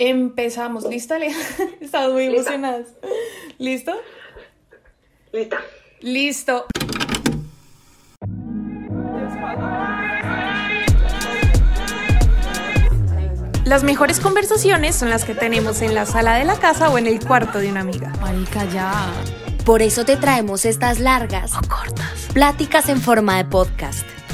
Empezamos. ¿Lista, Ale? Estamos muy emocionadas. ¿Listo? Lista. Listo. Las mejores conversaciones son las que tenemos en la sala de la casa o en el cuarto de una amiga. Marica, ya. Por eso te traemos estas largas O cortas. pláticas en forma de podcast.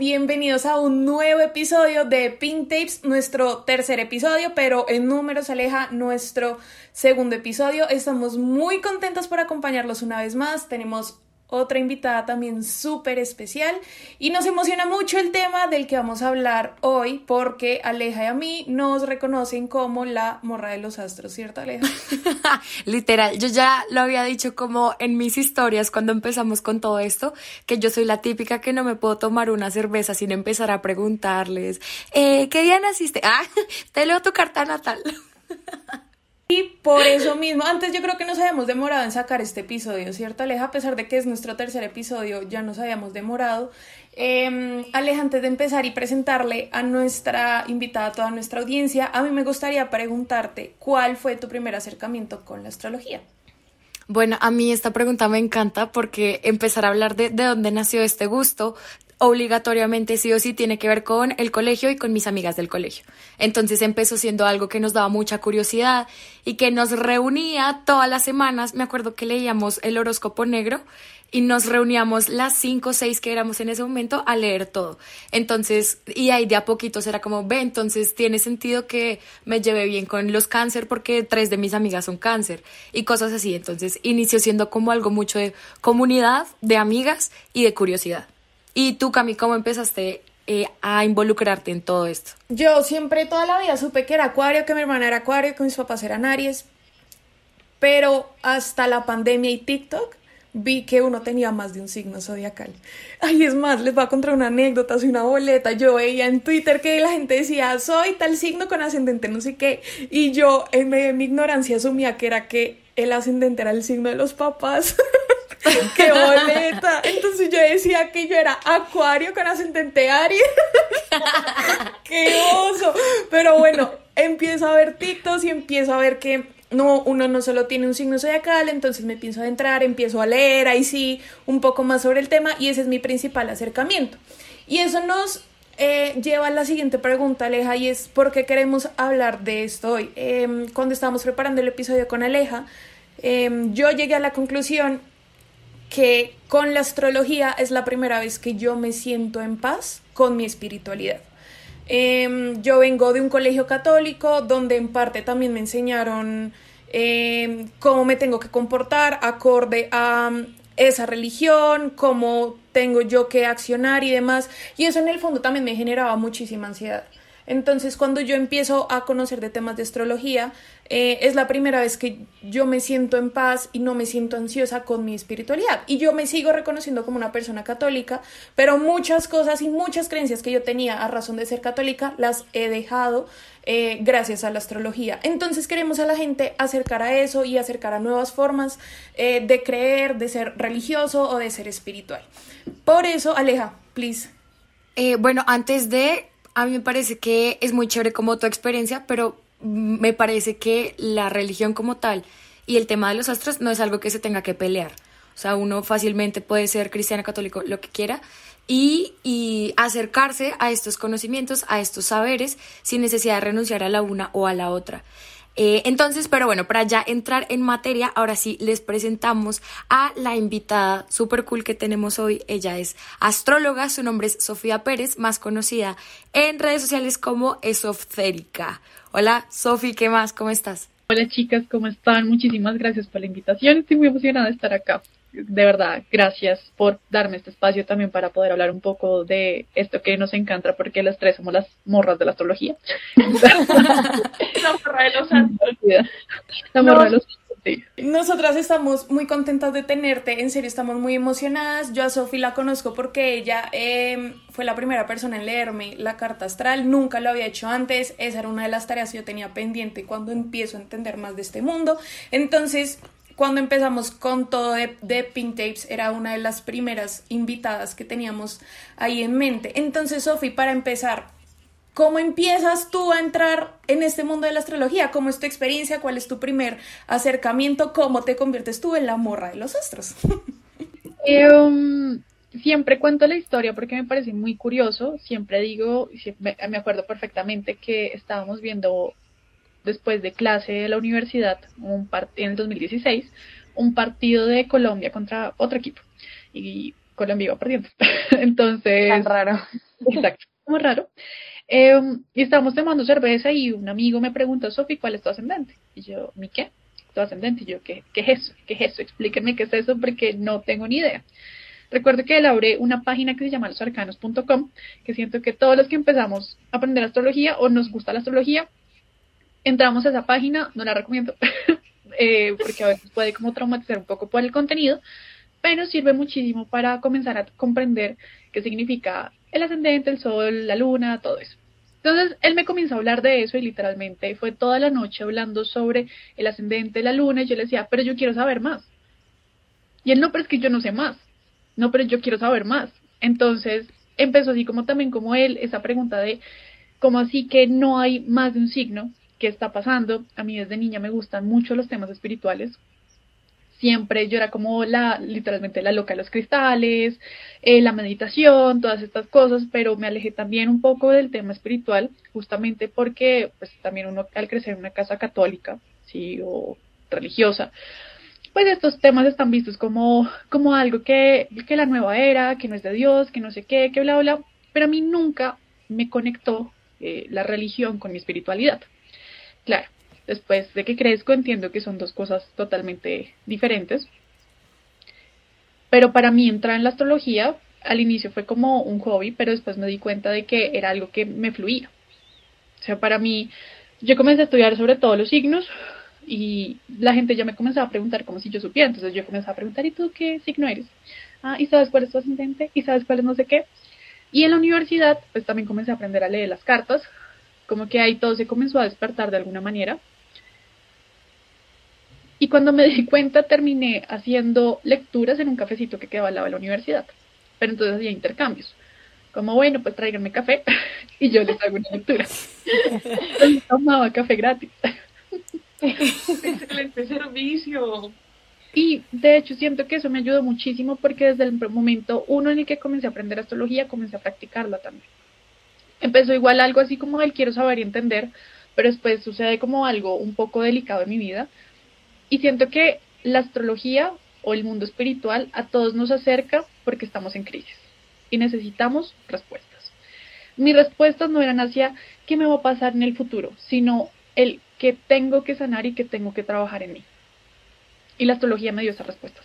Bienvenidos a un nuevo episodio de Pink Tapes, nuestro tercer episodio, pero en números aleja nuestro segundo episodio. Estamos muy contentos por acompañarlos una vez más. Tenemos otra invitada también súper especial y nos emociona mucho el tema del que vamos a hablar hoy porque Aleja y a mí nos reconocen como la morra de los astros, ¿cierto Aleja? Literal, yo ya lo había dicho como en mis historias cuando empezamos con todo esto, que yo soy la típica que no me puedo tomar una cerveza sin empezar a preguntarles, eh, ¿qué día naciste? Ah, te leo tu carta natal. Y por eso mismo, antes yo creo que nos habíamos demorado en sacar este episodio, ¿cierto, Aleja? A pesar de que es nuestro tercer episodio, ya nos habíamos demorado. Eh, Aleja, antes de empezar y presentarle a nuestra invitada, a toda nuestra audiencia, a mí me gustaría preguntarte cuál fue tu primer acercamiento con la astrología. Bueno, a mí esta pregunta me encanta porque empezar a hablar de, de dónde nació este gusto obligatoriamente sí o sí tiene que ver con el colegio y con mis amigas del colegio. Entonces empezó siendo algo que nos daba mucha curiosidad y que nos reunía todas las semanas. Me acuerdo que leíamos el horóscopo negro y nos reuníamos las cinco o seis que éramos en ese momento a leer todo. Entonces, y ahí de a poquitos era como, ve, entonces tiene sentido que me lleve bien con los cáncer porque tres de mis amigas son cáncer y cosas así. Entonces, inició siendo como algo mucho de comunidad, de amigas y de curiosidad. ¿Y tú, Cami, cómo empezaste eh, a involucrarte en todo esto? Yo siempre toda la vida supe que era acuario, que mi hermana era acuario, que mis papás eran aries, pero hasta la pandemia y TikTok vi que uno tenía más de un signo zodiacal. Ay, es más, les voy a contar una anécdota, soy una boleta. Yo veía en Twitter que la gente decía, soy tal signo con ascendente no sé qué, y yo en medio de mi ignorancia asumía que era que el ascendente era el signo de los papás. ¡Qué boleta! Entonces yo decía que yo era acuario con ascendente Aries. ¡Qué oso! Pero bueno, empiezo a ver TikToks y empiezo a ver que no, uno no solo tiene un signo zodiacal, entonces me pienso adentrar, empiezo a leer ahí sí un poco más sobre el tema y ese es mi principal acercamiento. Y eso nos eh, lleva a la siguiente pregunta, Aleja, y es ¿por qué queremos hablar de esto hoy? Em, cuando estábamos preparando el episodio con Aleja, em, yo llegué a la conclusión que con la astrología es la primera vez que yo me siento en paz con mi espiritualidad. Em, yo vengo de un colegio católico donde en parte también me enseñaron em, cómo me tengo que comportar acorde a mm, esa religión, cómo tengo yo que accionar y demás. Y eso en el fondo también me generaba muchísima ansiedad. Entonces, cuando yo empiezo a conocer de temas de astrología, eh, es la primera vez que yo me siento en paz y no me siento ansiosa con mi espiritualidad. Y yo me sigo reconociendo como una persona católica, pero muchas cosas y muchas creencias que yo tenía a razón de ser católica las he dejado eh, gracias a la astrología. Entonces queremos a la gente acercar a eso y acercar a nuevas formas eh, de creer, de ser religioso o de ser espiritual. Por eso, Aleja, please. Bueno, antes de, a mí me parece que es muy chévere como tu experiencia, pero me parece que la religión como tal y el tema de los astros no es algo que se tenga que pelear. O sea, uno fácilmente puede ser cristiano, católico, lo que quiera, y, y, acercarse a estos conocimientos, a estos saberes, sin necesidad de renunciar a la una o a la otra. Eh, entonces, pero bueno, para ya entrar en materia, ahora sí les presentamos a la invitada super cool que tenemos hoy. Ella es astróloga, su nombre es Sofía Pérez, más conocida en redes sociales como Esoférica. Hola, Sofi, ¿qué más? ¿Cómo estás? Hola chicas, ¿cómo están? Muchísimas gracias por la invitación. Estoy muy emocionada de estar acá de verdad, gracias por darme este espacio también para poder hablar un poco de esto que nos encanta, porque las tres somos las morras de la astrología. la morra de los astros. La morra de los Nosotras estamos muy contentas de tenerte, en serio estamos muy emocionadas. Yo a Sofi la conozco porque ella em, fue la primera persona en leerme la carta astral, nunca lo había hecho antes, esa era una de las tareas que yo tenía pendiente cuando empiezo a entender más de este mundo. Entonces, cuando empezamos con todo de, Pink Tapes, era una de las primeras invitadas que teníamos ahí en mente. Entonces, Sofi, para empezar, ¿cómo empiezas tú a entrar en este mundo de la astrología? ¿Cómo es tu experiencia? ¿Cuál es tu primer acercamiento? ¿Cómo te conviertes tú en la morra de los astros? Um, siempre cuento la historia porque me parece muy curioso. Siempre digo, me acuerdo perfectamente que estábamos viendo después de clase de la universidad, un en el 2016, un partido de Colombia contra otro equipo. Y Colombia iba perdiendo. Entonces. Tan raro. Exacto, muy raro. Em, y estábamos tomando cerveza y un amigo me preguntó, Sofi, ¿cuál es tu ascendente? Y yo, ¿mi qué? Tu ascendente. Y yo, ¿qué, ¿qué es eso? ¿Qué es eso? Explíquenme qué es eso porque no tengo ni idea. Recuerdo que elaboré una página que se llama losarcanos.com, que siento que todos los que empezamos a aprender astrología o nos gusta la astrología, entramos a esa página, no la recomiendo, eh, porque a veces puede como traumatizar un poco por el contenido, pero sirve muchísimo para comenzar a comprender qué significa el ascendente, el sol, la luna, todo eso. Entonces él me comenzó a hablar de eso y literalmente fue toda la noche hablando sobre el ascendente, la luna, y yo le decía, pero yo quiero saber más. Y él no, pero es que yo no sé más. No, pero yo quiero saber más. Entonces empezó así como también como él, esa pregunta de, ¿cómo así que no hay más de un signo? Qué está pasando. A mí desde niña me gustan mucho los temas espirituales. Siempre yo era como la, literalmente la loca de los cristales, eh, la meditación, todas estas cosas, pero me alejé también un poco del tema espiritual, justamente porque pues también uno al crecer en una casa católica, sí, o religiosa, pues estos temas están vistos como, como algo que, que la nueva era, que no es de Dios, que no sé qué, que bla, bla, pero a mí nunca me conectó eh, la religión con mi espiritualidad. Claro, después de que crezco entiendo que son dos cosas totalmente diferentes. Pero para mí entrar en la astrología al inicio fue como un hobby, pero después me di cuenta de que era algo que me fluía. O sea, para mí, yo comencé a estudiar sobre todos los signos y la gente ya me comenzaba a preguntar como si yo supiera. Entonces yo comencé a preguntar, ¿y tú qué signo eres? Ah, ¿y sabes cuál es tu ascendente? ¿Y sabes cuál es no sé qué? Y en la universidad, pues también comencé a aprender a leer las cartas, como que ahí todo se comenzó a despertar de alguna manera. Y cuando me di cuenta terminé haciendo lecturas en un cafecito que quedaba al lado de la universidad. Pero entonces hacía intercambios. Como bueno, pues tráiganme café y yo les hago una lectura. Entonces tomaba café gratis. Excelente servicio. Y de hecho siento que eso me ayudó muchísimo porque desde el momento uno en el que comencé a aprender astrología, comencé a practicarla también empezó igual algo así como el quiero saber y entender, pero después sucede como algo un poco delicado en mi vida. Y siento que la astrología o el mundo espiritual a todos nos acerca porque estamos en crisis y necesitamos respuestas. Mis respuestas no eran hacia qué me va a pasar en el futuro, sino el que tengo que sanar y que tengo que trabajar en mí. Y la astrología me dio esas respuestas.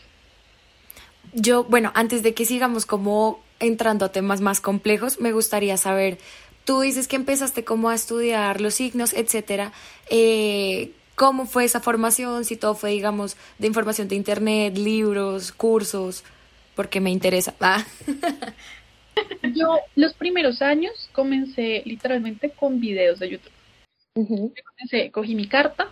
Yo, bueno, antes de que sigamos como entrando a temas más complejos, me gustaría saber Tú dices que empezaste como a estudiar los signos, etcétera. Eh, ¿Cómo fue esa formación? Si todo fue, digamos, de información de internet, libros, cursos, porque me interesa. Ah. Yo los primeros años comencé literalmente con videos de YouTube. comencé, cogí mi carta,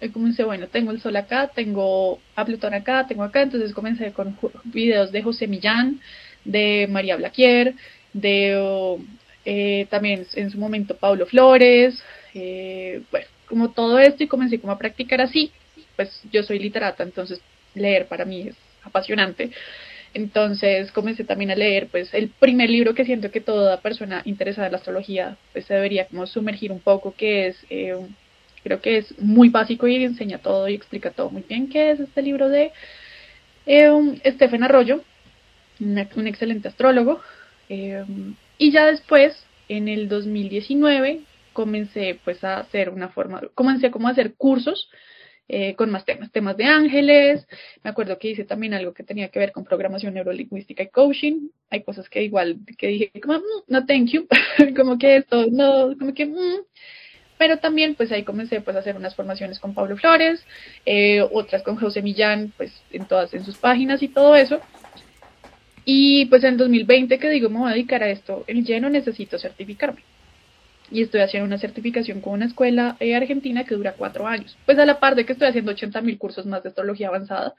y comencé, bueno, tengo el sol acá, tengo a Plutón acá, tengo acá, entonces comencé con videos de José Millán, de María Blaquier, de eh, también en su momento Pablo Flores, eh, bueno, como todo esto y comencé como a practicar así, pues yo soy literata, entonces leer para mí es apasionante. Entonces comencé también a leer, pues el primer libro que siento que toda persona interesada en la astrología pues se debería como sumergir un poco, que es, eh, creo que es muy básico y enseña todo y explica todo muy bien, que es este libro de eh, Stephen Arroyo, un, excelente astrólogo. Eh, y ya después, en el 2019, comencé pues a hacer una forma, comencé como a hacer cursos eh, con más temas, temas de ángeles, me acuerdo que hice también algo que tenía que ver con programación neurolingüística y coaching, hay cosas que igual que dije como, mm, no thank you, como que esto, no, como que, mm". pero también pues ahí comencé pues a hacer unas formaciones con Pablo Flores, eh, otras con José Millán, pues en todas, en sus páginas y todo eso, y pues en 2020 que digo me voy a dedicar a esto, el lleno necesito certificarme y estoy haciendo una certificación con una escuela eh, argentina que dura cuatro años. Pues a la par de que estoy haciendo 80 mil cursos más de astrología avanzada.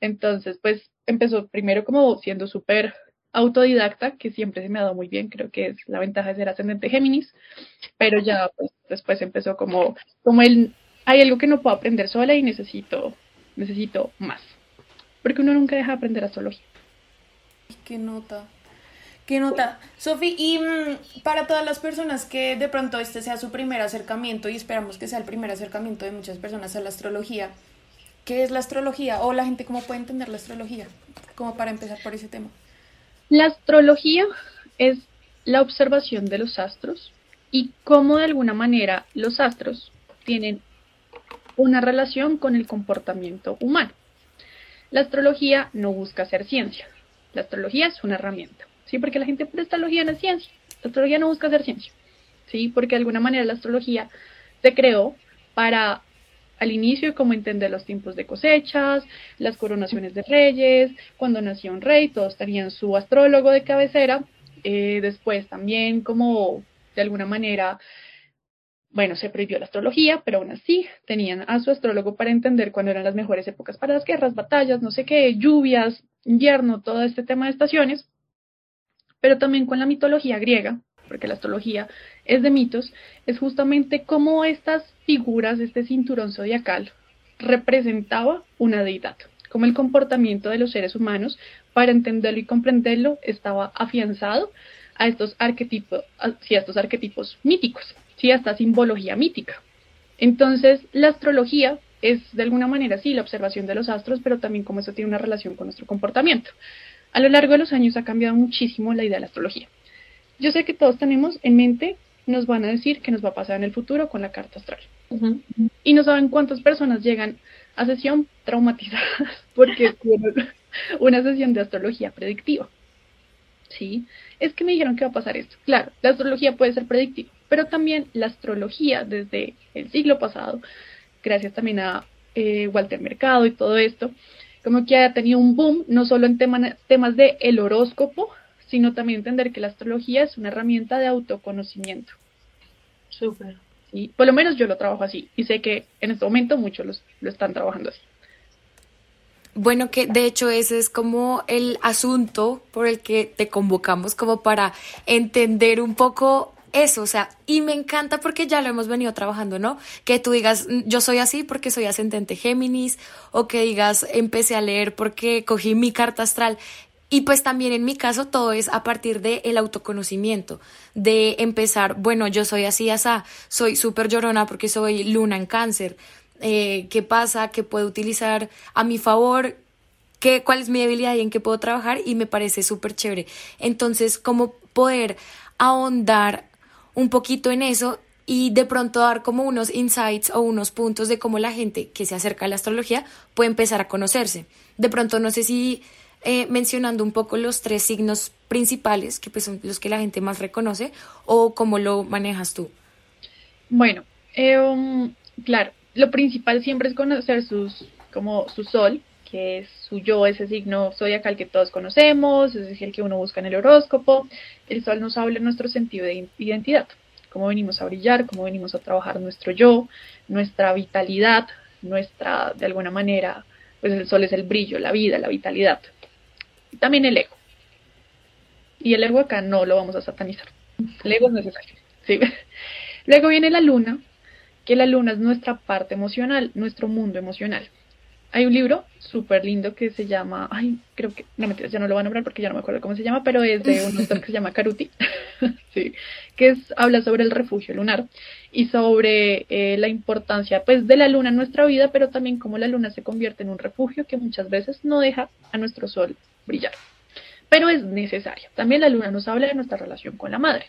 Entonces, pues empezó primero como siendo súper autodidacta, que siempre se me ha dado muy bien, creo que es la ventaja de ser ascendente Géminis, pero ya pues, después empezó como, como el, hay algo que no puedo aprender sola y necesito, necesito más, porque uno nunca deja de aprender astrología. ¿Qué nota? ¿Qué nota? Sofi, y mm, para todas las personas que de pronto este sea su primer acercamiento y esperamos que sea el primer acercamiento de muchas personas a la astrología, ¿qué es la astrología? O la gente, ¿cómo puede entender la astrología? Como para empezar por ese tema. La astrología es la observación de los astros y cómo de alguna manera los astros tienen una relación con el comportamiento humano. La astrología no busca ser ciencia. La astrología es una herramienta. ¿sí? Porque la gente, la astrología no es ciencia, la astrología no busca hacer ciencia, ¿sí? Porque de alguna manera la astrología se creó para al inicio como entender los tiempos de cosechas, las coronaciones de reyes, cuando nació un rey, todos tenían su astrólogo de cabecera, eh, después también como de alguna manera, bueno, se prohibió la astrología, pero aún así tenían a su astrólogo para entender cuándo eran las mejores épocas para las guerras, batallas, no sé qué, lluvias, invierno, todo este tema de estaciones pero también con la mitología griega, porque la astrología es de mitos, es justamente cómo estas figuras, este cinturón zodiacal, representaba una deidad, como el comportamiento de los seres humanos, para entenderlo y comprenderlo, estaba afianzado a estos arquetipos, a estos arquetipos míticos, sí, a esta simbología mítica. Entonces, la astrología es de alguna manera sí la observación de los astros, pero también cómo eso tiene una relación con nuestro comportamiento. A lo largo de los años ha cambiado muchísimo la idea de la astrología. Yo sé que todos tenemos en mente, nos van a decir qué nos va a pasar en el futuro con la carta astral. Y no saben cuántas personas llegan a sesión traumatizadas porque una sesión de astrología predictiva. ¿Sí? Es que me dijeron que va a pasar esto. Claro, la astrología puede ser predictiva, pero también la astrología desde el siglo pasado, gracias también a eh, Walter Mercado y todo esto, como que ha tenido un boom, no solo en temas de el horóscopo, sino también entender que la astrología es una herramienta de autoconocimiento. Súper. Y por lo menos yo lo trabajo así y sé que en este momento muchos los, lo están trabajando así. Bueno, que de hecho ese es como el asunto por el que te convocamos, como para entender un poco eso, o sea, y me encanta porque ya lo hemos venido trabajando, ¿no? Que tú digas, mm, yo soy así porque soy ascendente Géminis, o que digas, empecé a leer porque cogí mi carta astral. Y pues también en mi caso todo es a partir del el autoconocimiento, de empezar, bueno, yo soy así, así, soy súper llorona porque soy luna en cáncer. Eh, ¿Qué pasa? ¿Qué puedo utilizar a mi favor? ¿Qué, ¿Cuál es mi debilidad y en qué puedo trabajar? Y me parece súper chévere. Entonces, ¿cómo poder ahondar un poquito en eso y de pronto dar como unos insights o unos puntos de cómo la gente que se acerca a la astrología puede empezar a conocerse. De pronto, no sé si eh, mencionando un poco los tres signos principales, que pues son los que la gente más reconoce, o cómo lo manejas tú. Bueno, eh, um, claro, lo principal siempre es conocer sus, como su sol, que es su yo, ese signo zodiacal que todos conocemos, es el que uno busca en el horóscopo. El sol nos habla de nuestro sentido de identidad. cómo venimos a brillar, cómo venimos a trabajar nuestro yo, nuestra vitalidad, nuestra, de alguna manera, pues el sol es el brillo, la vida, la vitalidad. También el ego. Y el ego acá no lo vamos a satanizar. El ego es necesario. Luego viene la luna, que la luna es nuestra parte emocional, nuestro mundo emocional. Hay un libro súper lindo que se llama, ay, creo que, no mentiras, ya no lo van a nombrar porque ya no me acuerdo cómo se llama, pero es de un autor que se llama Karuti, sí, que es, habla sobre el refugio lunar y sobre eh, la importancia pues de la luna en nuestra vida, pero también cómo la luna se convierte en un refugio que muchas veces no deja a nuestro sol brillar. Pero es necesario. También la luna nos habla de nuestra relación con la madre.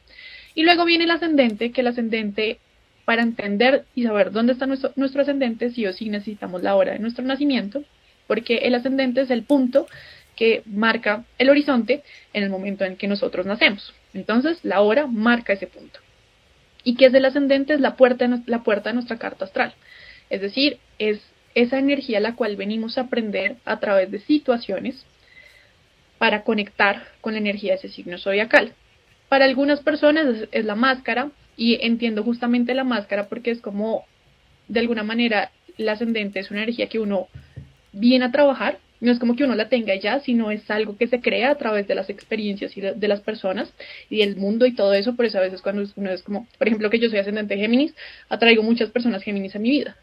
Y luego viene el ascendente, que el ascendente para entender y saber dónde está nuestro, ascendente, sí o sí necesitamos la hora de nuestro nacimiento, porque el ascendente es el punto que marca el horizonte en el momento en que nosotros nacemos. Entonces, la hora marca ese punto. ¿Y qué es el ascendente? Es la puerta, la puerta de nuestra carta astral. Es decir, es esa energía la cual venimos a aprender a través de situaciones para conectar con la energía de ese signo zodiacal. Para algunas personas es la máscara, y entiendo justamente la máscara porque es como, de alguna manera, el ascendente es una energía que uno viene a trabajar. No es como que uno la tenga ya, sino es algo que se crea a través de las experiencias y de, las personas y del mundo y todo eso. Por eso a veces cuando uno es como, por ejemplo, que yo soy ascendente Géminis, atraigo muchas personas Géminis a mi vida.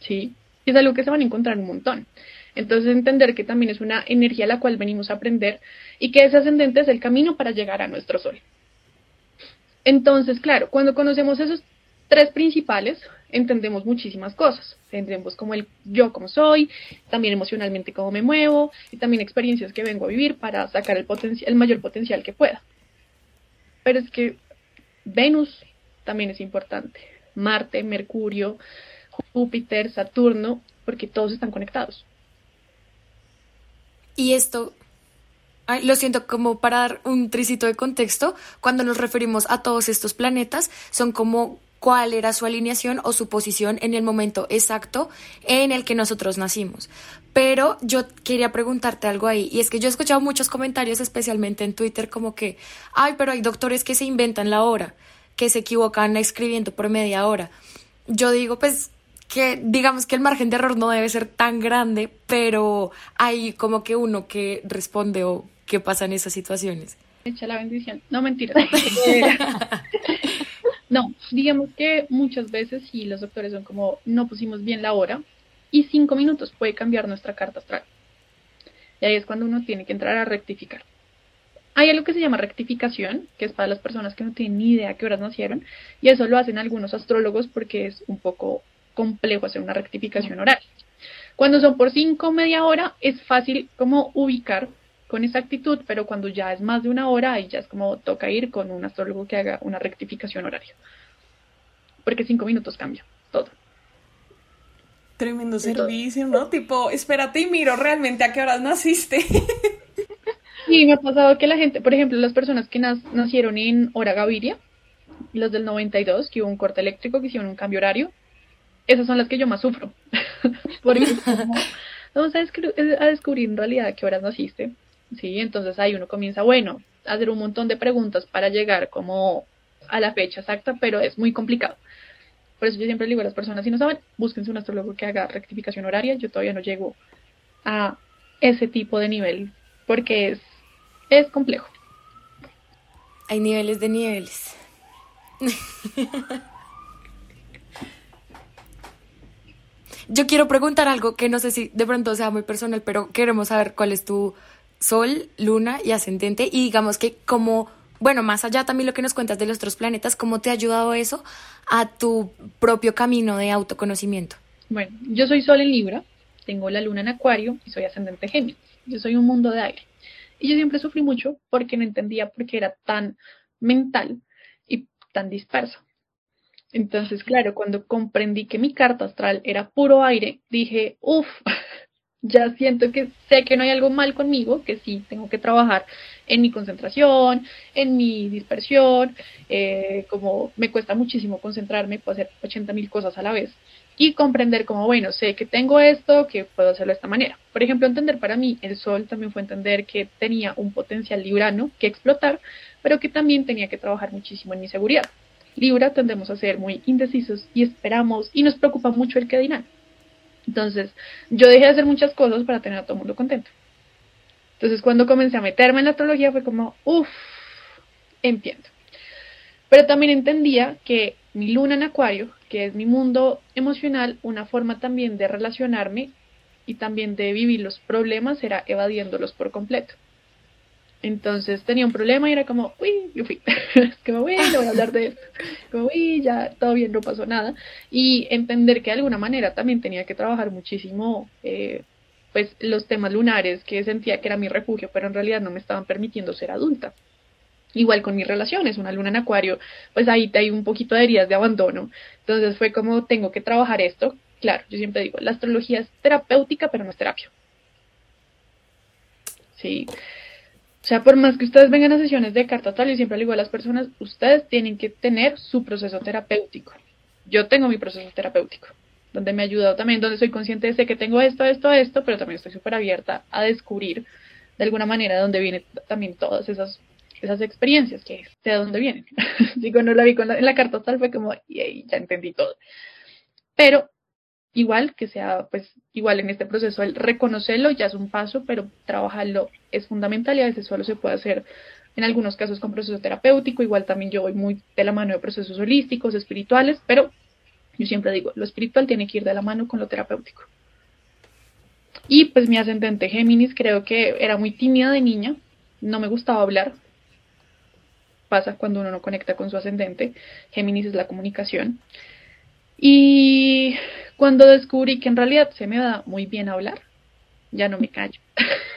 ¿Sí? es algo que se van a encontrar un montón. Entonces entender que también es una energía a la cual venimos a aprender y que ese ascendente es el camino para llegar a nuestro sol. Entonces, claro, cuando conocemos esos tres principales, entendemos muchísimas cosas. Entendemos como el yo como soy, también emocionalmente cómo me muevo y también experiencias que vengo a vivir para sacar el, el mayor potencial que pueda. Pero es que Venus también es importante. Marte, Mercurio, Júpiter, Saturno, porque todos están conectados. Y esto lo siento, como para dar un tricito de contexto, cuando nos referimos a todos estos planetas, son como cuál era su alineación o su posición en el momento exacto en el que nosotros nacimos. Pero yo quería preguntarte algo ahí, y es que yo he escuchado muchos comentarios, especialmente en Twitter, como que, ay, pero hay doctores que se inventan la hora, que se equivocan escribiendo por media hora. Yo digo, pues que digamos que el margen de error no debe ser tan grande, pero hay como que uno que responde o qué pasa en esas situaciones. Echa la bendición. No, mentira. no, digamos que muchas veces sí los doctores son como no pusimos bien la hora y cinco minutos puede cambiar nuestra carta astral. Y ahí es cuando uno tiene que entrar a rectificar. Hay algo que se llama rectificación, que es para las personas que no tienen ni idea qué horas nacieron, y eso lo hacen algunos astrólogos porque es un poco complejo hacer una rectificación oral. Cuando son por cinco o media hora, es fácil como ubicar con exactitud, pero cuando ya es más de una hora, ahí ya es como toca ir con un astrólogo que haga una rectificación horaria. Porque cinco minutos cambia todo. Tremendo servicio, ¿no? Tipo, espérate y miro realmente a qué horas naciste. Sí, me ha pasado que la gente, por ejemplo, las personas que nacieron en hora Gaviria, los del 92, que hubo un corte eléctrico, que hicieron un cambio horario, esas son las que yo más sufro. Porque vamos a, a, descubrir en realidad a qué horas naciste. Sí, entonces ahí uno comienza, bueno, a hacer un montón de preguntas para llegar como a la fecha exacta, pero es muy complicado. Por eso yo siempre digo a las personas, si no saben, búsquense un astrólogo que haga rectificación horaria. Yo todavía no llego a ese tipo de nivel porque es, es complejo. Hay niveles de niveles. Yo quiero preguntar algo que no sé si de pronto sea muy personal, pero queremos saber cuál es tu sol, luna y ascendente y digamos que como, bueno, más allá también lo que nos cuentas de los otros planetas, ¿cómo te ha ayudado eso a tu propio camino de autoconocimiento? Bueno, yo soy sol en Libra, tengo la luna en Acuario y soy ascendente Géminis. Yo soy un mundo de aire. Y yo siempre sufrí mucho porque no entendía por qué era tan mental y tan disperso. Entonces, claro, cuando comprendí que mi carta astral era puro aire, dije, uff, ya siento que sé que no hay algo mal conmigo, que sí tengo que trabajar en mi concentración, en mi dispersión, eh, como me cuesta muchísimo concentrarme, puedo hacer 80 mil cosas a la vez y comprender como, bueno, sé que tengo esto, que puedo hacerlo de esta manera. Por ejemplo, entender para mí el sol también fue entender que tenía un potencial librano que explotar, pero que también tenía que trabajar muchísimo en mi seguridad Libra tendemos a ser muy indecisos y esperamos y nos preocupa mucho el que dirán. Entonces, yo dejé de hacer muchas cosas para tener a todo el mundo contento. Entonces, cuando comencé a meterme en la astrología fue como, uff, entiendo. Pero también entendía que mi luna en acuario, que es mi mundo emocional, una forma también de relacionarme y también de vivir los problemas era evadiéndolos por completo. Entonces tenía un problema y era como, uy, yo fui, es como, uy, no voy a hablar de esto, como, uy, ya, todo bien, no pasó nada. Y entender que de alguna manera también tenía que trabajar muchísimo, eh, pues, los temas lunares, que sentía que era mi refugio, pero en realidad no me estaban permitiendo ser adulta. Igual con mis relaciones, una luna en acuario, pues ahí hay un poquito de heridas de abandono. Entonces fue como, tengo que trabajar esto. Claro, yo siempre digo, la astrología es terapéutica, pero no es terapia. Sí. O sea, por más que ustedes vengan a sesiones de carta tal, y siempre le digo a las personas, ustedes tienen que tener su proceso terapéutico. Yo tengo mi proceso terapéutico, donde me ha ayudado también, donde soy consciente de que tengo esto, esto, esto, pero también estoy súper abierta a descubrir de alguna manera de dónde vienen también todas esas, esas experiencias, que de dónde vienen. Si cuando la vi con en la carta tal fue como, ya entendí todo. Pero igual, que sea pues igual en este proceso el reconocerlo ya es un paso, pero trabajarlo es fundamental y a veces solo se puede hacer en algunos casos con proceso terapéutico, igual también yo voy muy de la mano de procesos holísticos, espirituales, pero yo siempre digo, lo espiritual tiene que ir de la mano con lo terapéutico. Y pues mi ascendente Géminis creo que era muy tímida de niña, no me gustaba hablar. Pasa cuando uno no conecta con su ascendente. Géminis es la comunicación. Y cuando descubrí que en realidad se me da muy bien hablar, ya no me callo.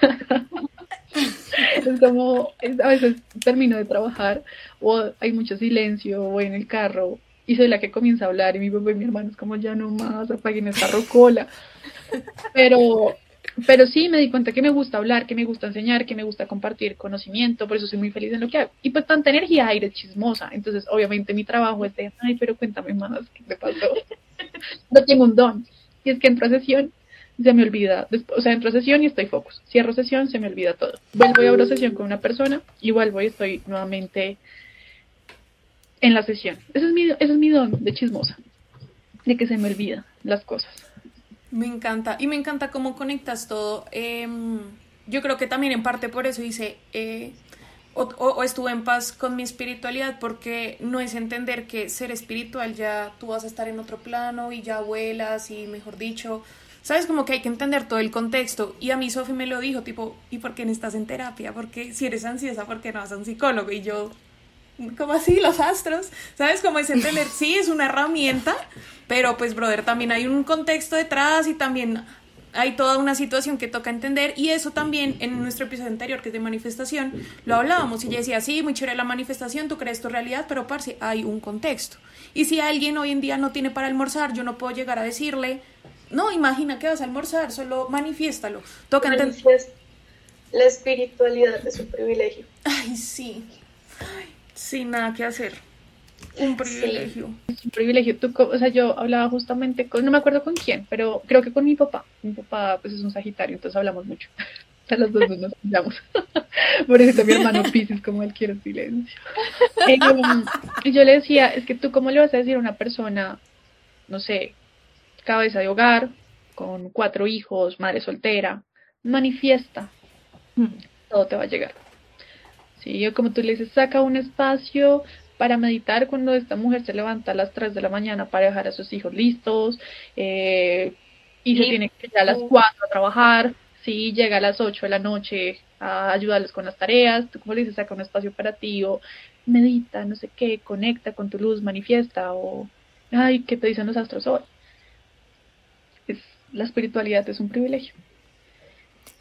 es como, a veces termino de trabajar o hay mucho silencio o en el carro y soy la que comienza a hablar y mi papá y mi hermano es como ya no más, apaguen esta rocola. Pero pero sí me di cuenta que me gusta hablar, que me gusta enseñar, que me gusta compartir conocimiento, por eso soy muy feliz en lo que hago. Y pues tanta energía aire chismosa. Entonces, obviamente mi trabajo es de, ay, pero cuéntame más, ¿qué me pasó? no tengo un don. Y es que entro a sesión, se me olvida, o sea, entro a sesión y estoy focus. Cierro sesión, se me olvida todo. Vuelvo y abro sesión con una persona y vuelvo y estoy nuevamente en la sesión. Ese es mi, ese es mi don de chismosa, de que se me olvida las cosas. Me encanta. Y me encanta cómo conectas todo. Em, yo creo que también en parte por eso hice, eh, o, estuve en paz con mi espiritualidad, porque no es entender que ser espiritual ya tú vas a estar en otro plano y ya vuelas y mejor dicho, sabes como que hay que entender todo el contexto. Y a mí Sofi me lo dijo, tipo, ¿y por qué no estás en terapia? Porque si eres ansiosa, ¿por qué no vas a un psicólogo? Y yo, como así, los astros, ¿sabes? Como es entender, sí, es una herramienta, pero pues, brother, también hay un contexto detrás y también hay toda una situación que toca entender y eso también en nuestro episodio anterior que es de manifestación lo hablábamos y ella decía, sí, muy chévere la manifestación, tú crees tu realidad, pero parce, hay un contexto. Y si alguien hoy en día no tiene para almorzar, yo no puedo llegar a decirle, no, imagina que vas a almorzar, solo manifiéstalo. Toca entender. La espiritualidad es un privilegio. Ay, sí. Sin nada que hacer. Un privilegio. un privilegio. Tú, o sea, yo hablaba justamente con, no me acuerdo con quién, pero creo que con mi papá. Mi papá pues es un sagitario, entonces hablamos mucho. A los dos nos hablamos. Por eso mi hermano Pisces, como él quiere silencio. Eh, y yo le decía, es que tú cómo le vas a decir a una persona, no sé, cabeza de hogar, con cuatro hijos, madre soltera, manifiesta, hmm. todo te va a llegar. Sí, yo como tú le dices, saca un espacio para meditar cuando esta mujer se levanta a las 3 de la mañana para dejar a sus hijos listos eh, y se tiene que ir a las 4 a trabajar, sí, llega a las 8 de la noche a ayudarles con las tareas, tú como le dices, saca un espacio para ti o medita, no sé qué, conecta con tu luz, manifiesta o, ay, ¿qué te dicen los astros hoy? Es, la espiritualidad es un privilegio.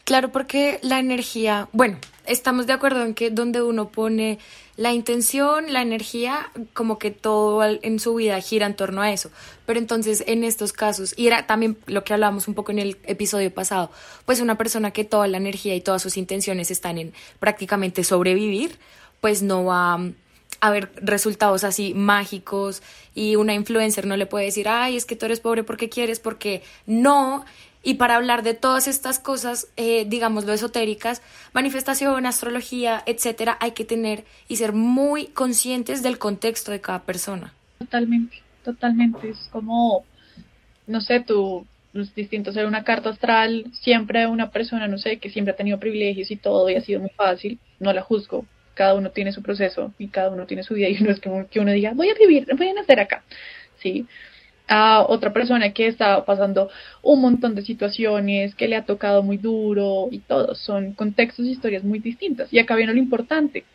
Claro, porque la energía, bueno, estamos de acuerdo en que donde uno pone la intención, la energía, como que todo en su vida gira en torno a eso. Pero entonces en estos casos, y era también lo que hablábamos un poco en el episodio pasado, pues una persona que toda la energía y todas sus intenciones están en prácticamente sobrevivir, pues no va a haber resultados así mágicos y una influencer no le puede decir, ay, es que tú eres pobre porque quieres, porque no, Y para hablar de todas estas cosas, eh, digamos, lo esotéricas, manifestación, astrología, etcétera, hay que tener y ser muy conscientes del contexto de cada persona. Totalmente, totalmente. Es como, no sé, tú, es distinto ser una carta astral, siempre una persona, no sé, que siempre ha tenido privilegios y todo y ha sido muy fácil, no la juzgo. Cada uno tiene su proceso y cada uno tiene su vida y no es como que uno diga, voy a vivir, voy a nacer acá. Sí, a otra persona que está pasando un montón de situaciones, que le ha tocado muy duro y todo. Son contextos y historias muy distintas. Y acá viene lo importante.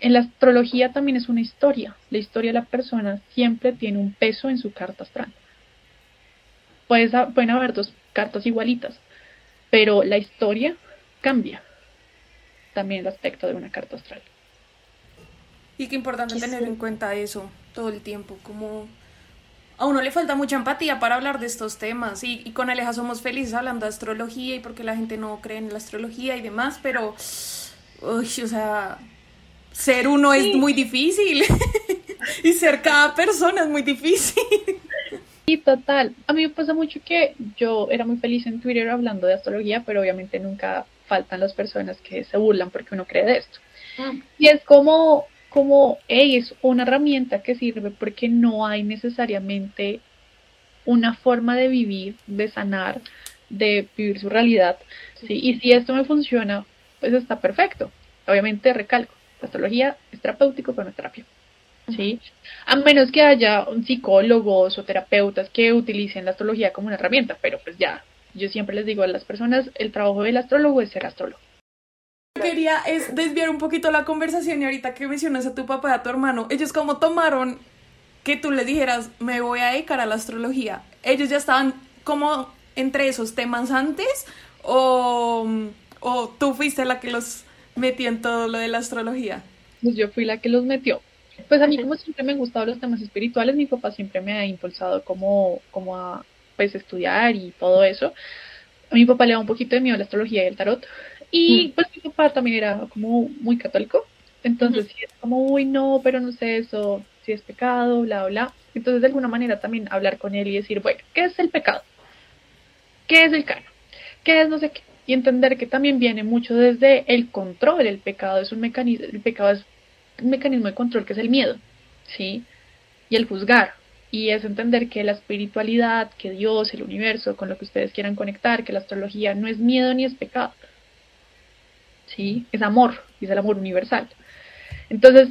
En la astrología también es una historia. La historia de la persona siempre tiene un peso en su carta astral. pueden haber dos cartas igualitas, pero la historia cambia también el aspecto de una carta astral. Y qué importante tener en cuenta eso todo el tiempo, como a uno le falta mucha empatía para hablar de estos temas y, con Aleja somos felices hablando de astrología y porque la gente no cree en la astrología y demás, pero, uy, o sea, ser uno es muy difícil y ser cada persona es muy difícil. Sí, total. A mí me pasa mucho que yo era muy feliz en Twitter hablando de astrología, pero obviamente nunca faltan las personas que se burlan porque uno cree de esto. Mm. Y es como como, es una herramienta que sirve porque no hay necesariamente una forma de vivir, de sanar, de vivir su realidad. ¿sí? Y si esto me funciona, pues está perfecto. Obviamente, recalco, la astrología es terapéutico, pero no es terapia. ¿sí? A menos que haya psicólogos o terapeutas que utilicen la astrología como una herramienta, pero pues ya, yo siempre les digo a las personas, el trabajo del astrólogo es ser astrólogo quería es desviar un poquito la conversación y ahorita que mencionas a tu papá y a tu hermano, ellos como tomaron que tú les dijeras, me voy a dedicar a la astrología. Ellos ya estaban como entre esos temas antes o, o tú fuiste la que los metió en todo lo de la astrología. Pues yo fui la que los metió. Pues a mí como siempre me han gustado los temas espirituales, mi papá siempre me ha impulsado como, como a pues estudiar y todo eso. A mi papá le da un poquito de miedo la astrología y el tarot, y mm. pues mi papá también era como muy católico. Entonces, si es como, uy, no, pero no sé eso, si es pecado, bla, bla. Entonces, de alguna manera también hablar con él y decir, bueno, ¿qué es el pecado? ¿Qué es el canon? ¿Qué es no sé qué? Y entender que también viene mucho desde el control. El pecado es un mecanismo, el pecado es un mecanismo de control que es el miedo, ¿sí? Y el juzgar. Y es entender que la espiritualidad, que Dios, el universo, con lo que ustedes quieran conectar, que la astrología no es miedo ni es pecado ¿sí? Es amor, es el amor universal. Entonces,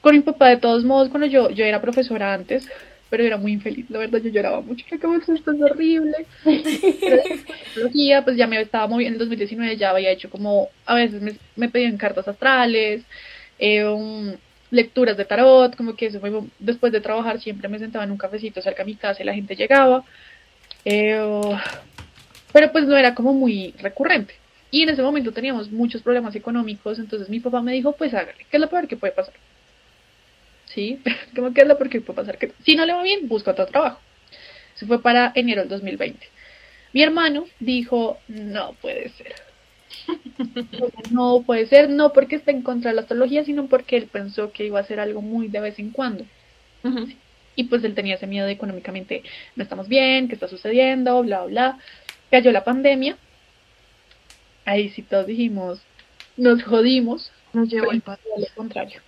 con mi papá, de todos modos, cuando yo, yo era profesora antes, pero era muy infeliz, la verdad, yo lloraba mucho, que acabo esto es horrible. pues ya me estaba moviendo, en el 2019 ya había hecho como, a veces me, pedían cartas astrales, eh, lecturas de tarot, como que eso fue, después de trabajar siempre me sentaba en un cafecito cerca de mi casa y la gente llegaba. Eh, pero pues no era como muy recurrente. Y en ese momento teníamos muchos problemas económicos, entonces mi papá me dijo, pues hágale, ¿qué es lo peor que puede pasar? ¿Sí? ¿Cómo que es lo peor que puede pasar? Que si no le va bien, busca otro trabajo. Se fue para enero del 2020. Mi hermano dijo, no puede ser. no puede ser, no porque esté en contra de la astrología, sino porque él pensó que iba a ser algo muy de vez en cuando. Y pues él tenía ese miedo de económicamente no estamos bien, qué está sucediendo, bla, bla. Cayó la pandemia, ahí sí todos dijimos, nos jodimos, nos llevó el todo lo contrario.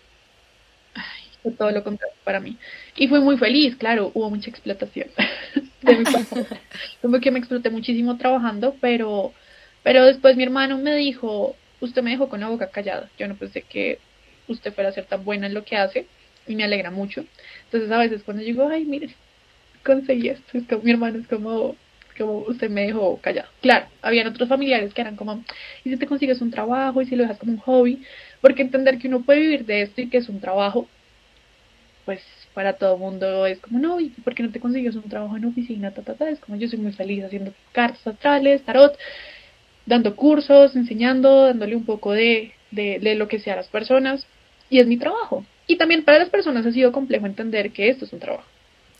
fue todo lo contrario para mí. Y fui muy feliz, claro, hubo mucha explotación de mi Como que me exploté muchísimo trabajando, pero, pero después mi hermano me dijo, usted me dejó con la boca callada. Yo no pensé que usted fuera a ser tan buena en lo que hace y me alegra mucho. Entonces a veces cuando digo, ay, mire, conseguí esto, es como, mi hermano es como, usted me dejó callado. Claro, habían otros familiares que eran como, ¿y si te consigues un trabajo? ¿Y si lo dejas como un hobby? Porque entender que uno puede vivir de esto y que es un trabajo, pues para todo mundo es como, no, ¿y por qué no te consigues un trabajo en oficina? Ta, ta, ta. Es como yo soy muy feliz haciendo cartas astrales, tarot, dando cursos, enseñando, dándole un poco de, de, de lo que sea a las personas. Y es mi trabajo. Y también para las personas ha sido complejo entender que esto es un trabajo.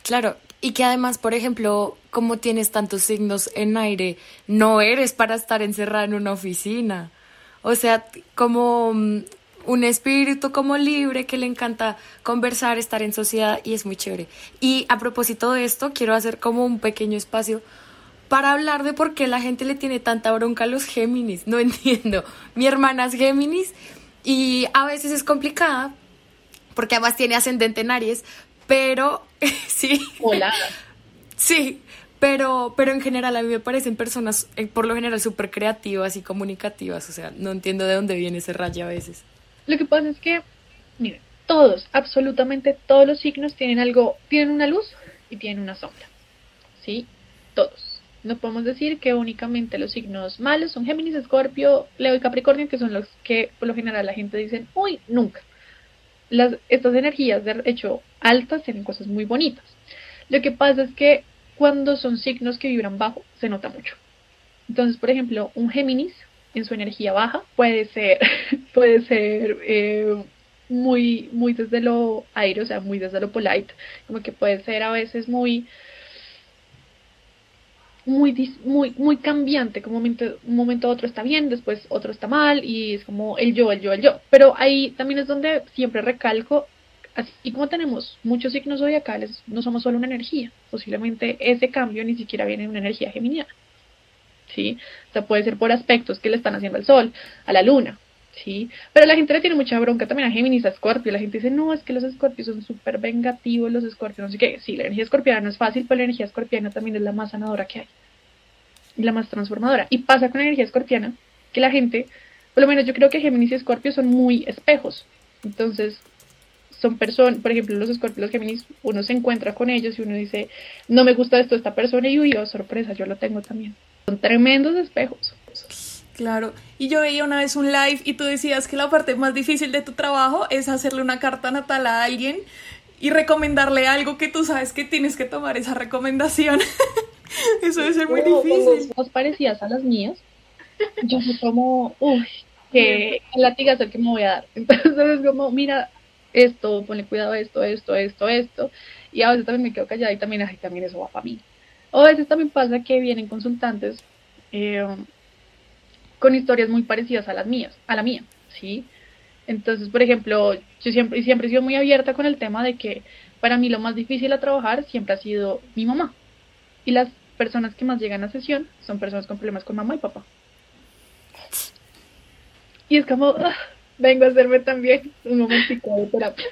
Claro, y que además, por ejemplo, como tienes tantos signos en aire, no eres para estar encerrada en una oficina. O sea, como mm, un espíritu como libre que le encanta conversar, estar en sociedad y es muy chévere. Y a propósito de esto, quiero hacer como un pequeño espacio para hablar de por qué la gente le tiene tanta bronca a los Géminis. No entiendo. Mi hermana es Géminis y a veces es complicada porque además tiene ascendente en Aries, pero sí. Hola. Sí, pero, pero en general a mí me parecen personas, eh, por lo general, súper creativas y comunicativas. O sea, no entiendo de dónde viene ese rayo a veces. Lo que pasa es que, miren, todos, absolutamente todos los signos tienen algo, tienen una luz y tienen una sombra. ¿Sí? Todos. No podemos decir que únicamente los signos malos son Géminis, Escorpio, Leo y Capricornio, que son los que por lo general la gente dice, uy, nunca. Las, estas energías, de hecho, altas, tienen cosas muy bonitas. Lo que pasa es que cuando son signos que vibran bajo, se nota mucho. Entonces, por ejemplo, un Géminis en su energía baja puede ser, puede ser eh, muy, muy desde lo aire, o sea, muy desde lo polite, como que puede ser a veces muy, muy, muy, muy cambiante, como un momento, momento otro está bien, después otro está mal, y es como el yo, el yo, el yo. Pero ahí también es donde siempre recalco así como tenemos muchos signos zodiacales, no somos solo una energía. Posiblemente ese cambio ni siquiera viene de una energía geminiana. ¿Sí? O sea, puede ser por aspectos que le están haciendo al Sol, a la Luna. ¿Sí? Pero la gente le tiene mucha bronca también a Géminis, a Scorpio. La gente dice, no, es que los Escorpios son súper vengativos, los Escorpios, no sé qué. Sí, la energía escorpiana no es fácil, pero la energía escorpiana también es la más sanadora que hay. Y la más transformadora. Y pasa con la energía escorpiana que la gente, por lo menos yo creo que Géminis y Scorpio son muy espejos. Entonces, son personas, por ejemplo, los escorpios, Géminis, uno se encuentra con ellos y uno dice, no me gusta esto esta persona y uy, oh, sorpresa, yo lo tengo también. Son tremendos espejos. Claro, y yo veía una vez un live y tú decías que la parte más difícil de tu trabajo es hacerle una carta natal a alguien y recomendarle algo que tú sabes que tienes que tomar esa recomendación. Eso debe ser muy difícil. Dos parecías a las mías. Yo fui como, uy, que latigazo el que me voy a dar. Entonces es como, mira, esto, ponle cuidado a esto, esto, esto, esto. Y a veces también me quedo callada y también, ay, también eso va para mí. O a veces también pasa que vienen consultantes eh, con historias muy parecidas a las mías, a la mía, ¿sí? Entonces, por ejemplo, yo siempre, siempre he sido muy abierta con el tema de que para mí lo más difícil a trabajar siempre ha sido mi mamá. Y las personas que más llegan a sesión son personas con problemas con mamá y papá. Y es como, ah, vengo a hacerme también un momentito de terapia.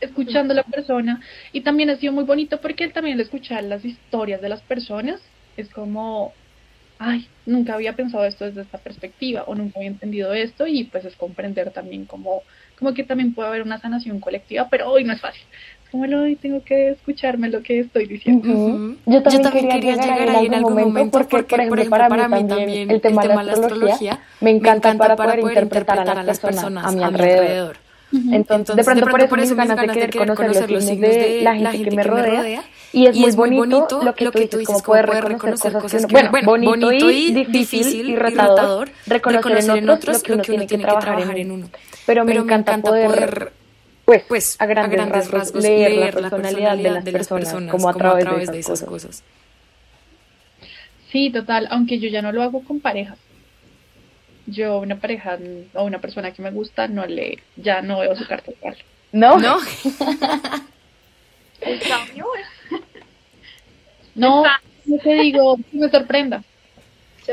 Escuchando a la persona. Y también ha sido muy bonito porque también al escuchar las historias de las personas es como, ay, nunca había pensado esto desde esta perspectiva o nunca había entendido esto y pues es comprender también como, como que también puede haber una sanación colectiva, pero hoy no es fácil. Es como hoy tengo que escucharme lo que estoy diciendo. Yo también, quería, llegar, ahí en algún momento, porque, por ejemplo, para, mí también el tema, de la astrología, me encanta, para, poder interpretar, a las personas, a mi alrededor. Entonces, de pronto, por eso, me encanta querer conocer los signos de la gente, que me rodea. Y es, muy, bonito, lo que, tú dices, como poder reconocer, cosas, que uno, bueno, bonito, y difícil y retador, reconocer en otros lo que uno tiene que trabajar en uno. Pero me encanta poder pues, pues a, grandes rasgos, leer, la personalidad, de, las personas, como a través, de, esas, cosas. Sí, total, aunque yo ya no lo hago con parejas. Yo una pareja o una persona que me gusta no le, ya no veo su carta astral. ¿No? No. El cambio No, no te digo, me sorprenda.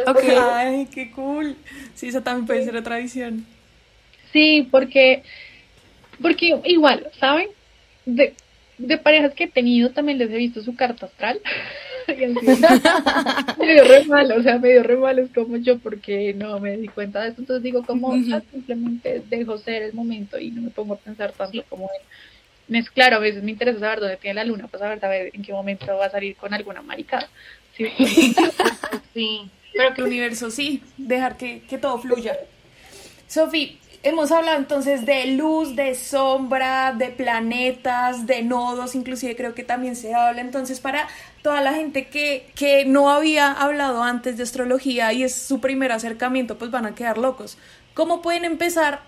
Okay. Ay, qué cool. Sí, eso también puede ser otra visión. Sí, porque porque igual, ¿saben? De, de parejas que he tenido también les he visto su carta astral. medio re mal, o sea, medio re mal es como yo porque no me di cuenta de esto. Entonces digo, como simplemente dejo ser el momento y no me pongo a pensar tanto como él. Es claro, a veces me interesa saber dónde tiene la luna, para saber, en qué momento va a salir con alguna maricada. Sí, sí. pero que el universo sí, dejar que, que todo fluya. Sofi, Hemos hablado entonces de luz, de sombra, de planetas, de nodos, inclusive creo que también se habla. Entonces, para toda la gente que, que no había hablado antes de astrología y es su primer acercamiento, pues van a quedar locos. ¿Cómo pueden empezar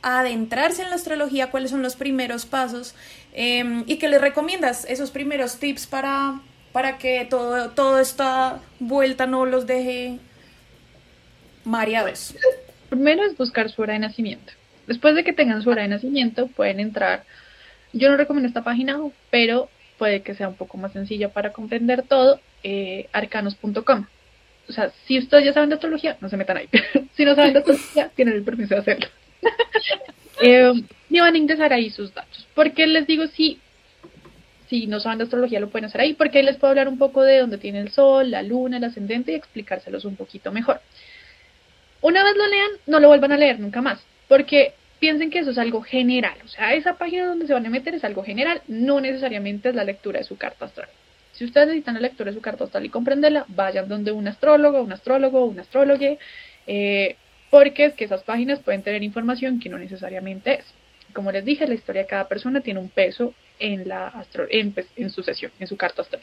a adentrarse en la astrología? ¿Cuáles son los primeros pasos? Em, ¿Y qué les recomiendas? Esos primeros tips para, para que todo, toda esta vuelta no los deje mareados. Primero es buscar su hora de nacimiento. Después de que tengan su hora de nacimiento, pueden entrar. Yo no recomiendo esta página, pero puede que sea un poco más sencilla para comprender todo. eh, arcanos.com. O sea, si ustedes ya saben de astrología, no se metan ahí. si no saben de astrología, tienen el permiso de hacerlo. eh, y van a ingresar ahí sus datos. ¿Por qué les digo si, si no saben de astrología lo pueden hacer ahí? Porque les puedo hablar un poco de dónde tiene el sol, la luna, el ascendente y explicárselos un poquito mejor. Una vez lo lean, no lo vuelvan a leer nunca más. Porque piensen que eso es algo general. O sea, esa página donde se van a meter es algo general, no necesariamente es la lectura de su carta astral. Si ustedes necesitan la lectura de su carta astral y comprenderla, vayan donde un astrólogo, un astrólogo, un astrólogo, eh, porque es que esas páginas pueden tener información que no necesariamente es. Como les dije, la historia de cada persona tiene un peso en, la astro en, pues, en su sesión, en su carta astral.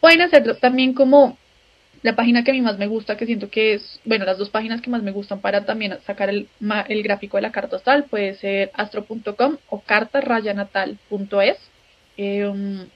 Pueden hacerlo también como la página que a mí más me gusta, que siento que es, bueno, las dos páginas que más me gustan para también sacar el, el gráfico de la carta astral, puede ser astro.com o carta-natal.es. Um,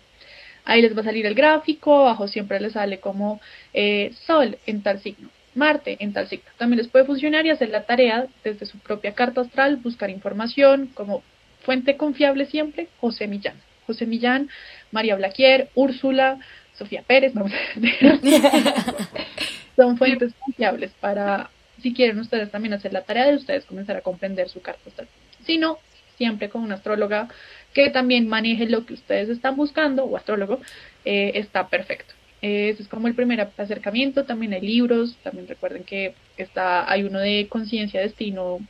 Ahí les va a salir el gráfico, abajo siempre les sale como eh, Sol en tal signo, Marte en tal signo. También les puede funcionar y hacer la tarea desde su propia carta astral, buscar información como fuente confiable siempre, José Millán. José Millán, María Blaquier, Úrsula, Sofía Pérez, vamos son fuentes confiables para, si quieren ustedes también hacer la tarea de ustedes comenzar a comprender su carta astral. Si no, siempre con una astróloga que también maneje lo que ustedes están buscando, o astrólogo, eh, está perfecto. ese es como el primer acercamiento, también hay libros, también recuerden que está, hay uno de conciencia, destino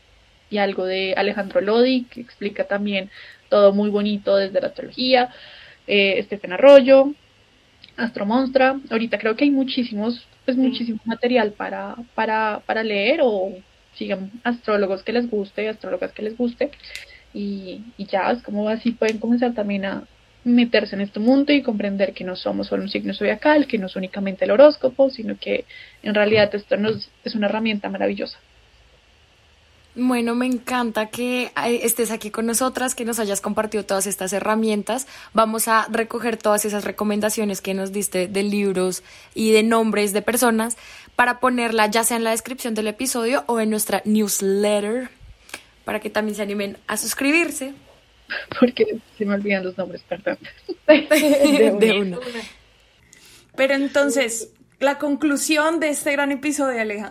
y algo de Alejandro Lodi, que explica también todo muy bonito desde la astrología, eh, Estefan Arroyo, Astromonstra, ahorita creo que hay muchísimos, pues muchísimo material para, para, para leer o sigan astrólogos que les guste, astrólogas que les guste. Y, ya es como así pueden comenzar también a meterse en este mundo y comprender que no somos solo un signo zodiacal, que no es únicamente el horóscopo, sino que en realidad esto nos, es una herramienta maravillosa. Bueno, me encanta que estés aquí con nosotras, que nos hayas compartido todas estas herramientas. Vamos a recoger todas esas recomendaciones que nos diste de libros y de nombres de personas para ponerla ya sea en la descripción del episodio o en nuestra newsletter para que también se animen a suscribirse. Porque se me olvidan los nombres, perdón. de, uno. Pero entonces, la conclusión de este gran episodio, Aleja.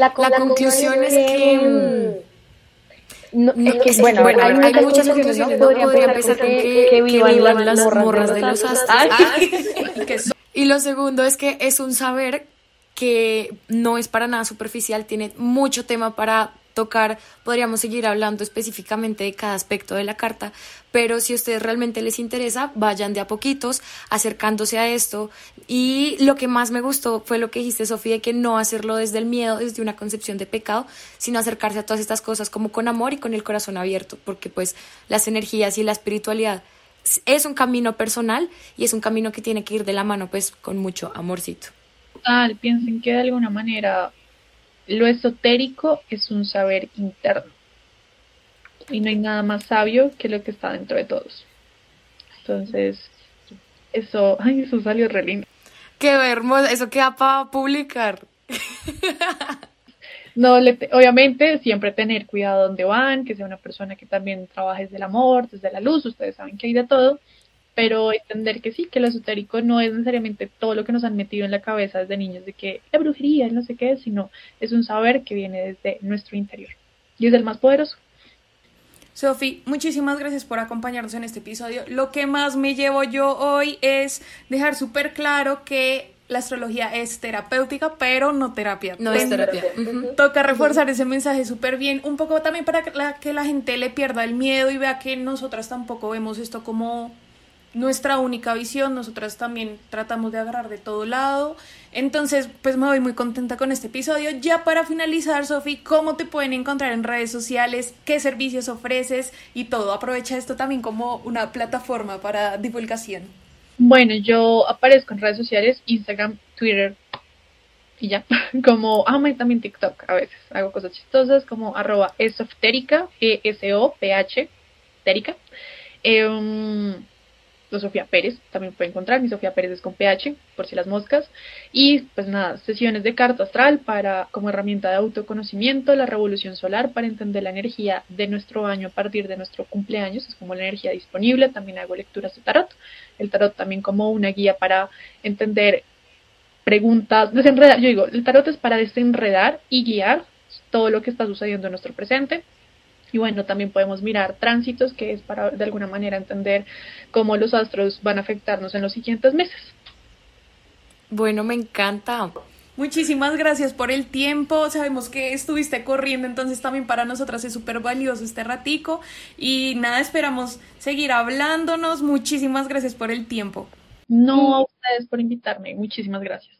La, conclusión es que... bueno, hay, muchas conclusiones. ¿no? Podría, empezar con que, vivan, las morras de los astros. y lo segundo es que es un saber que no es para nada superficial, tiene mucho tema para podríamos seguir hablando específicamente de cada aspecto de la carta, pero si a ustedes realmente les interesa, vayan de a poquitos acercándose a esto. Y lo que más me gustó fue lo que dijiste, Sofía, de que no hacerlo desde el miedo, desde una concepción de pecado, sino acercarse a todas estas cosas como con amor y con el corazón abierto, porque pues las energías y la espiritualidad es un camino personal y es un camino que tiene que ir de la mano pues con mucho amorcito. Ah, piensen que de alguna manera lo esotérico es un saber interno. Y no hay nada más sabio que lo que está dentro de todos. Entonces, eso, ay, eso salió re lindo. Qué hermoso, eso queda para publicar. no, obviamente siempre tener cuidado donde van, que sea una persona que también trabaje desde el amor, desde la luz, ustedes saben que hay de todo, pero entender que sí, que lo esotérico no es necesariamente todo lo que nos han metido en la cabeza desde niños de que la brujería no sé qué, sino es un saber que viene desde nuestro interior y es el más poderoso. Sofi, muchísimas gracias por acompañarnos en este episodio. Lo que más me llevo yo hoy es dejar súper claro que la astrología es terapéutica, pero no terapia. No es terapia. Toca reforzar ese mensaje súper bien, un poco también para que la, que la gente le pierda el miedo y vea que nosotras tampoco vemos esto como nuestra única visión, nosotras también tratamos de agarrar de todo lado. Entonces, pues me voy muy contenta con este episodio. Ya para finalizar, Sofi, ¿cómo te pueden encontrar en redes sociales? ¿Qué servicios ofreces? Y todo. Aprovecha esto también como una plataforma para divulgación. Bueno, yo aparezco en redes sociales, Instagram, Twitter y ya, como, ah, también TikTok a veces, hago cosas chistosas como arroba esoftérica, E-S-O-P-H, térica. Eh, Sofía Pérez, también puede encontrar, mi Sofía Pérez es con PH, por si las moscas, y pues nada, sesiones de carta astral para como herramienta de autoconocimiento, la revolución solar para entender la energía de nuestro año a partir de nuestro cumpleaños, es como la energía disponible, también hago lecturas de tarot, el tarot también como una guía para entender preguntas, desenredar, yo digo, el tarot es para desenredar y guiar todo lo que está sucediendo en nuestro presente, y bueno, también podemos mirar tránsitos, que es para de alguna manera entender cómo los astros van a afectarnos en los siguientes meses. Bueno, me encanta. Muchísimas gracias por el tiempo. Sabemos que estuviste corriendo, entonces también para nosotras es súper valioso este ratico. Y nada, esperamos seguir hablándonos. Muchísimas gracias por el tiempo. No a ustedes por invitarme. Muchísimas gracias.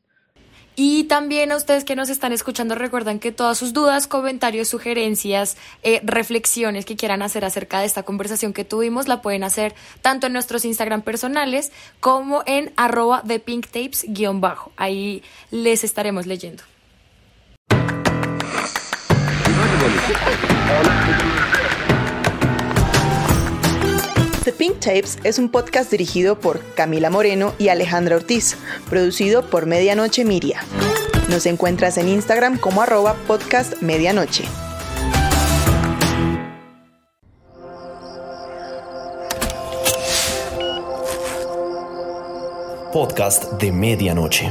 Y también a ustedes que nos están escuchando, recuerdan que todas sus dudas, comentarios, sugerencias, eh, reflexiones que quieran hacer acerca de esta conversación que tuvimos, la pueden hacer tanto en nuestros Instagram personales como en arroba de pinktapes-bajo. Ahí les estaremos leyendo. The Pink Tapes es un podcast dirigido por Camila Moreno y Alejandra Ortiz, producido por Medianoche Miria. Nos encuentras en Instagram como arroba podcast medianoche. Podcast de medianoche.